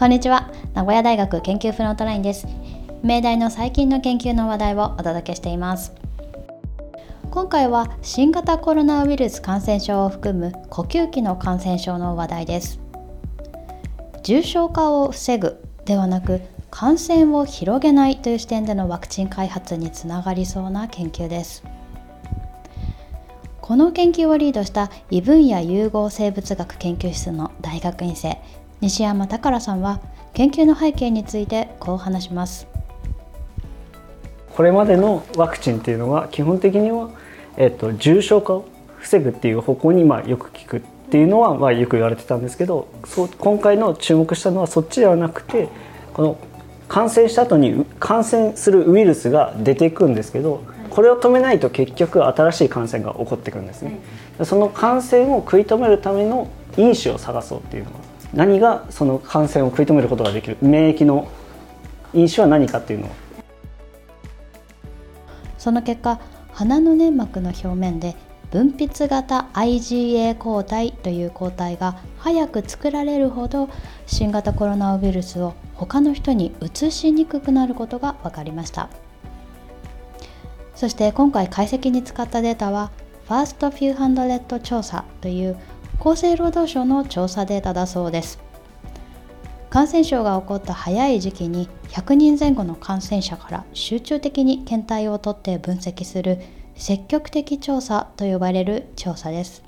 こんにちは。名古屋大学研究フロントラインです。明大の最近の研究の話題をお届けしています。今回は新型コロナウイルス感染症を含む呼吸器の感染症の話題です。重症化を防ぐではなく感染を広げないという視点でのワクチン開発につながりそうな研究です。この研究をリードした異分野融合生物学研究室の大学院生西山宝さんは研究の背景についてこう話しますこれまでのワクチンっていうのは基本的には、えっと、重症化を防ぐっていう方向にまあよく効くっていうのはまあよく言われてたんですけどそう今回の注目したのはそっちではなくてこの感染した後に感染するウイルスが出ていくんですけどこれを止めないと結局新しい感染が起こってくるんですね。その感染を食い止めるための因子を探そうっていうのが何がその感染を食い止めることができる免疫の因子は何かっていうのを。その結果鼻の粘膜の表面で分泌型 IgA 抗体という抗体が早く作られるほど新型コロナウイルスを他の人に移しにくくなることが分かりました。そして今回解析に使ったデータはファーストフューハンドレット調査という厚生労働省の調査データだそうです。感染症が起こった早い時期に100人前後の感染者から集中的に検体を取って分析する積極的調査と呼ばれる調査です。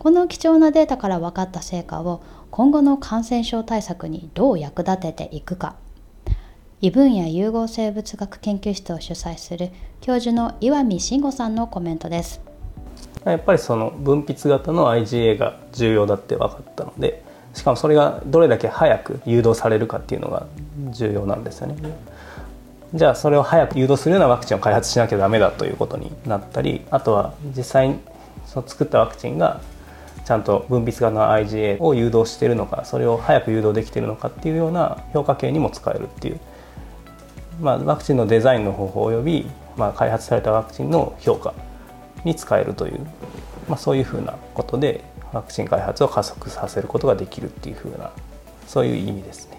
この貴重なデータから分かった成果を今後の感染症対策にどう役立てていくか。異分野融合生物学研究室を主催する教授の岩見慎吾さんのコメントです。やっぱりその分泌型の IgA が重要だって分かったのでしかもそれがどれだけ早く誘導されるかっていうのが重要なんですよね。じゃあそれを早く誘導するようなワクチンを開発しなきゃダメだということになったりあとは実際にその作ったワクチンがちゃんと分泌型の IgA を誘導しているのかそれを早く誘導できているのかっていうような評価系にも使えるっていう、まあ、ワクチンのデザインの方法および、まあ、開発されたワクチンの評価に使えるという、まあ、そういうふうなことでワクチン開発を加速させることができるっていうふうなそういう意味ですね。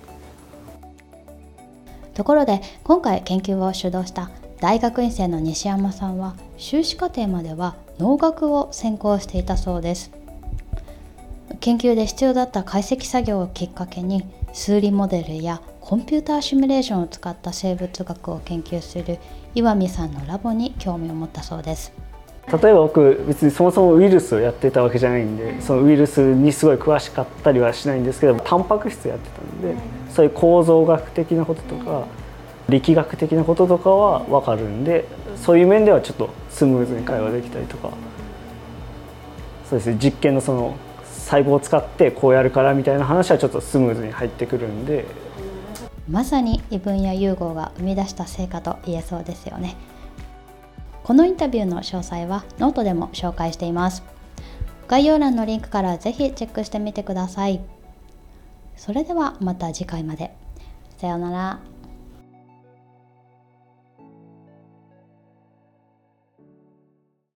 ところで今回研究を主導した大学院生の西山さんは修士課程までは農学を専攻していたそうです研究で必要だった解析作業をきっかけに数理モデルやコンピューターシミュレーションを使った生物学を研究する岩見さんのラボに興味を持ったそうです例えば僕別にそもそもウイルスをやってたわけじゃないんでそのウイルスにすごい詳しかったりはしないんですけどタンパク質やってたんでそういう構造学的なこととか力学的なこととかは分かるんでそういう面ではちょっとスムーズに会話できたりとか。そうですね実験のその細胞を使ってこうやるからみたいな話はちょっとスムーズに入ってくるんで。まさに異分野融合が生み出した成果と言えそうですよねこのインタビューの詳細はノートでも紹介しています。概要欄のリンクからぜひチェックしてみてください。それではまた次回まで。さようなら。